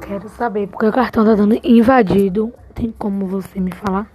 Quero saber porque o cartão tá dando invadido. Tem como você me falar?